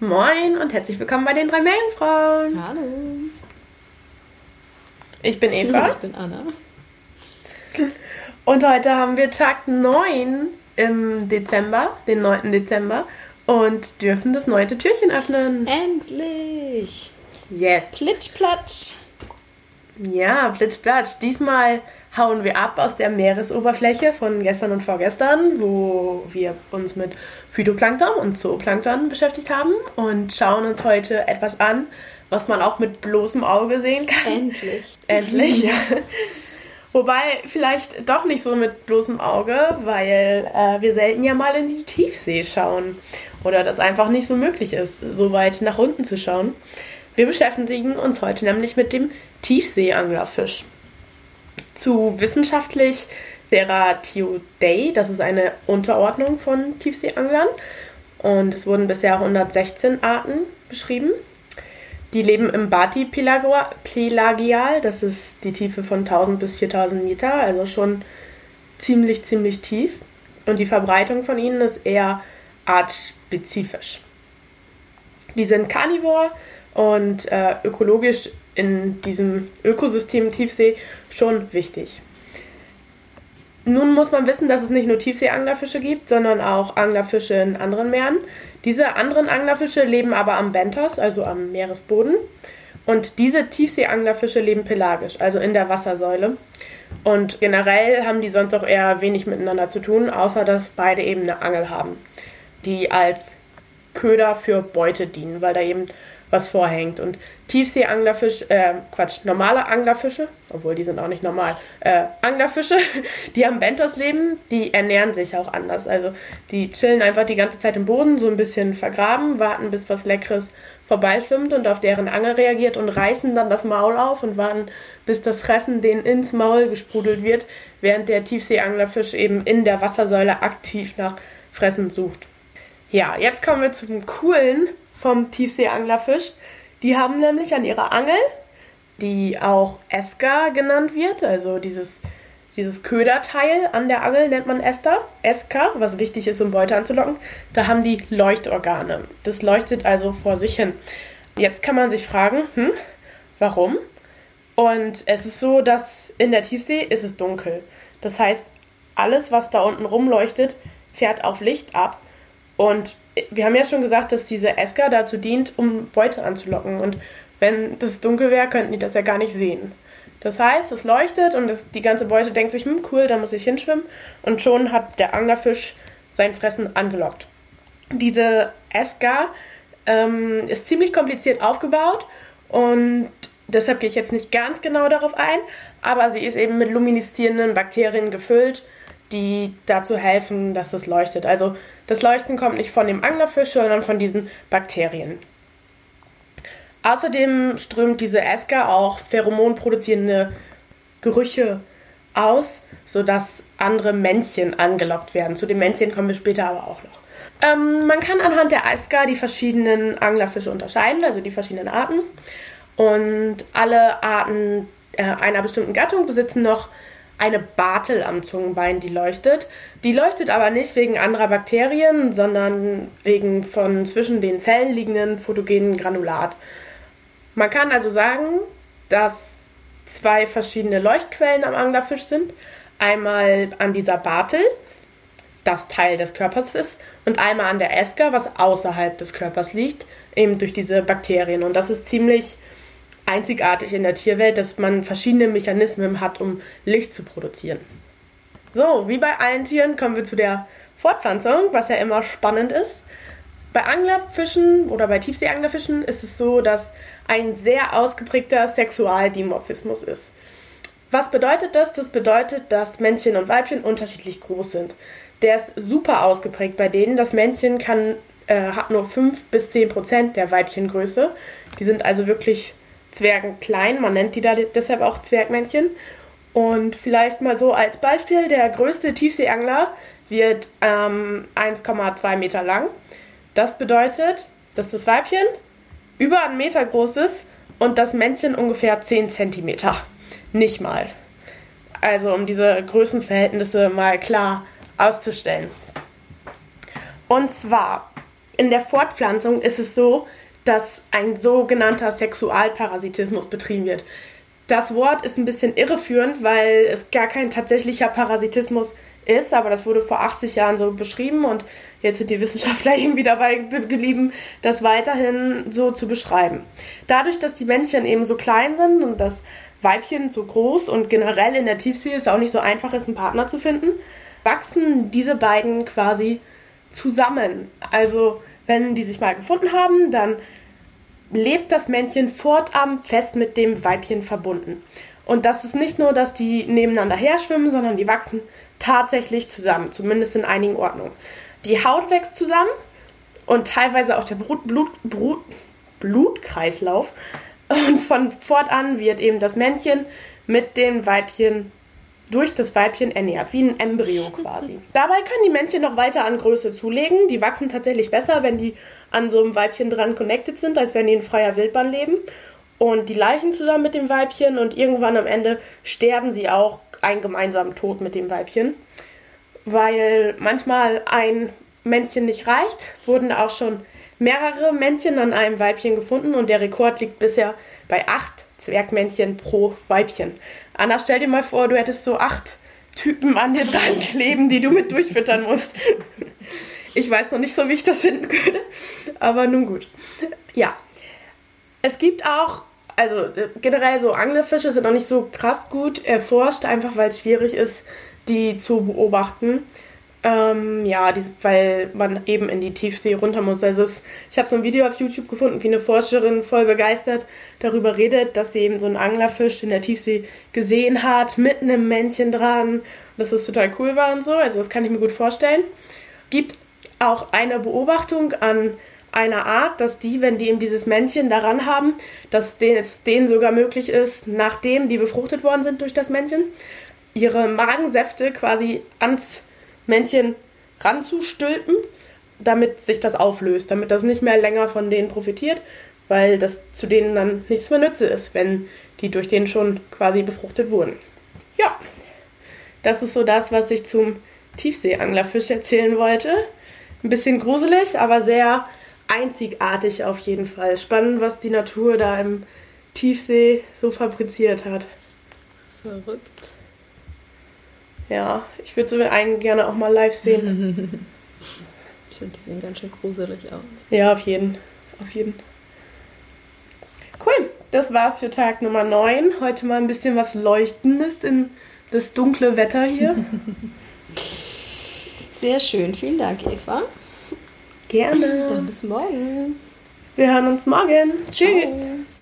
Moin und herzlich willkommen bei den drei Meerjungfrauen. Hallo. Ich bin Eva. Ich bin Anna. Und heute haben wir Tag 9 im Dezember, den 9. Dezember, und dürfen das neunte Türchen öffnen. Endlich. Yes. Plitschplatsch. Ja, plitschplatsch. Diesmal hauen wir ab aus der Meeresoberfläche von gestern und vorgestern, wo wir uns mit Phytoplankton und Zooplankton beschäftigt haben und schauen uns heute etwas an, was man auch mit bloßem Auge sehen kann. Endlich. Endlich, ja. Wobei vielleicht doch nicht so mit bloßem Auge, weil äh, wir selten ja mal in die Tiefsee schauen. Oder das einfach nicht so möglich ist, so weit nach unten zu schauen. Wir beschäftigen uns heute nämlich mit dem Tiefseeanglerfisch. Zu wissenschaftlich Ceratioidae, das ist eine Unterordnung von Tiefseeanglern. Und es wurden bisher 116 Arten beschrieben. Die leben im Bati Pelagial, das ist die Tiefe von 1000 bis 4000 Meter, also schon ziemlich, ziemlich tief. Und die Verbreitung von ihnen ist eher artspezifisch. Die sind karnivor und äh, ökologisch in diesem Ökosystem Tiefsee schon wichtig. Nun muss man wissen, dass es nicht nur Tiefseeanglerfische gibt, sondern auch Anglerfische in anderen Meeren. Diese anderen Anglerfische leben aber am Bentos, also am Meeresboden. Und diese Tiefseeanglerfische leben pelagisch, also in der Wassersäule. Und generell haben die sonst auch eher wenig miteinander zu tun, außer dass beide eben eine Angel haben, die als Köder für Beute dienen, weil da eben was vorhängt. Und Tiefseeanglerfisch, äh, Quatsch, normale Anglerfische, obwohl die sind auch nicht normal, äh, Anglerfische, die am Bentos leben, die ernähren sich auch anders. Also die chillen einfach die ganze Zeit im Boden, so ein bisschen vergraben, warten, bis was Leckeres vorbeischwimmt und auf deren Angel reagiert und reißen dann das Maul auf und warten, bis das Fressen denen ins Maul gesprudelt wird, während der Tiefseeanglerfisch eben in der Wassersäule aktiv nach Fressen sucht. Ja, jetzt kommen wir zum coolen vom Tiefseeanglerfisch. Die haben nämlich an ihrer Angel, die auch Eska genannt wird, also dieses, dieses Köderteil an der Angel nennt man Ester, Eska, was wichtig ist, um Beute anzulocken. Da haben die Leuchtorgane. Das leuchtet also vor sich hin. Jetzt kann man sich fragen, hm, warum? Und es ist so, dass in der Tiefsee ist es dunkel. Das heißt, alles, was da unten rumleuchtet, fährt auf Licht ab und wir haben ja schon gesagt, dass diese Esker dazu dient, um Beute anzulocken. Und wenn das dunkel wäre, könnten die das ja gar nicht sehen. Das heißt, es leuchtet und das, die ganze Beute denkt sich, hm, cool, da muss ich hinschwimmen. Und schon hat der Anglerfisch sein Fressen angelockt. Diese Esker ähm, ist ziemlich kompliziert aufgebaut und deshalb gehe ich jetzt nicht ganz genau darauf ein, aber sie ist eben mit lumineszierenden Bakterien gefüllt, die dazu helfen, dass es leuchtet. Also das Leuchten kommt nicht von dem Anglerfisch, sondern von diesen Bakterien. Außerdem strömt diese Esker auch pheromonproduzierende Gerüche aus, sodass andere Männchen angelockt werden. Zu den Männchen kommen wir später aber auch noch. Ähm, man kann anhand der Esker die verschiedenen Anglerfische unterscheiden, also die verschiedenen Arten. Und alle Arten äh, einer bestimmten Gattung besitzen noch eine Bartel am Zungenbein, die leuchtet. Die leuchtet aber nicht wegen anderer Bakterien, sondern wegen von zwischen den Zellen liegenden photogenen Granulat. Man kann also sagen, dass zwei verschiedene Leuchtquellen am Anglerfisch sind. Einmal an dieser Bartel, das Teil des Körpers ist, und einmal an der Esker, was außerhalb des Körpers liegt, eben durch diese Bakterien. Und das ist ziemlich einzigartig in der Tierwelt, dass man verschiedene Mechanismen hat, um Licht zu produzieren. So, wie bei allen Tieren kommen wir zu der Fortpflanzung, was ja immer spannend ist. Bei Anglerfischen oder bei Tiefseeanglerfischen ist es so, dass ein sehr ausgeprägter Sexualdimorphismus ist. Was bedeutet das? Das bedeutet, dass Männchen und Weibchen unterschiedlich groß sind. Der ist super ausgeprägt bei denen. Das Männchen kann, äh, hat nur 5 bis 10 Prozent der Weibchengröße. Die sind also wirklich Zwergen klein. Man nennt die da deshalb auch Zwergmännchen. Und vielleicht mal so als Beispiel: der größte Tiefseeangler wird ähm, 1,2 Meter lang. Das bedeutet, dass das Weibchen über einen Meter groß ist und das Männchen ungefähr 10 Zentimeter. Nicht mal. Also, um diese Größenverhältnisse mal klar auszustellen. Und zwar in der Fortpflanzung ist es so, dass ein sogenannter Sexualparasitismus betrieben wird. Das Wort ist ein bisschen irreführend, weil es gar kein tatsächlicher Parasitismus ist, aber das wurde vor 80 Jahren so beschrieben und jetzt sind die Wissenschaftler irgendwie dabei geblieben, das weiterhin so zu beschreiben. Dadurch, dass die Männchen eben so klein sind und das Weibchen so groß und generell in der Tiefsee es auch nicht so einfach ist, einen Partner zu finden, wachsen diese beiden quasi zusammen. Also wenn die sich mal gefunden haben, dann lebt das Männchen fortan fest mit dem Weibchen verbunden. Und das ist nicht nur, dass die nebeneinander her schwimmen, sondern die wachsen tatsächlich zusammen, zumindest in einigen Ordnungen. Die Haut wächst zusammen und teilweise auch der Brut, Blut, Brut, Blutkreislauf. Und von fortan wird eben das Männchen mit dem Weibchen durch das Weibchen ernährt, wie ein Embryo quasi. Dabei können die Männchen noch weiter an Größe zulegen. Die wachsen tatsächlich besser, wenn die an so einem Weibchen dran connected sind, als wenn die in freier Wildbahn leben. Und die Leichen zusammen mit dem Weibchen und irgendwann am Ende sterben sie auch einen gemeinsamen Tod mit dem Weibchen. Weil manchmal ein Männchen nicht reicht, wurden auch schon mehrere Männchen an einem Weibchen gefunden und der Rekord liegt bisher bei acht Zwergmännchen pro Weibchen. Anna, stell dir mal vor, du hättest so acht Typen an dir dran kleben, die du mit durchfüttern musst. Ich weiß noch nicht so, wie ich das finden würde, aber nun gut. Ja. Es gibt auch, also äh, generell so Anglerfische sind noch nicht so krass gut erforscht, einfach weil es schwierig ist, die zu beobachten. Ähm, ja, die, weil man eben in die Tiefsee runter muss. Also es, ich habe so ein Video auf YouTube gefunden, wie eine Forscherin voll begeistert darüber redet, dass sie eben so einen Anglerfisch in der Tiefsee gesehen hat, mit einem Männchen dran. Dass das total cool war und so. Also das kann ich mir gut vorstellen. Gibt auch eine Beobachtung an einer Art, dass die, wenn die eben dieses Männchen daran haben, dass es denen sogar möglich ist, nachdem die befruchtet worden sind durch das Männchen, ihre Magensäfte quasi ans Männchen ranzustülpen, damit sich das auflöst, damit das nicht mehr länger von denen profitiert, weil das zu denen dann nichts mehr nütze ist, wenn die durch den schon quasi befruchtet wurden. Ja, das ist so das, was ich zum Tiefseeanglerfisch erzählen wollte. Ein bisschen gruselig, aber sehr einzigartig auf jeden Fall. Spannend, was die Natur da im Tiefsee so fabriziert hat. Verrückt. Ja, ich würde so einen gerne auch mal live sehen. ich finde, die sehen ganz schön gruselig aus. Ja, auf jeden. Auf jeden. Cool, das war's für Tag Nummer 9. Heute mal ein bisschen was Leuchtendes in das dunkle Wetter hier. Sehr schön, vielen Dank, Eva. Gerne. Dann bis morgen. Wir hören uns morgen. Tschüss. Ciao.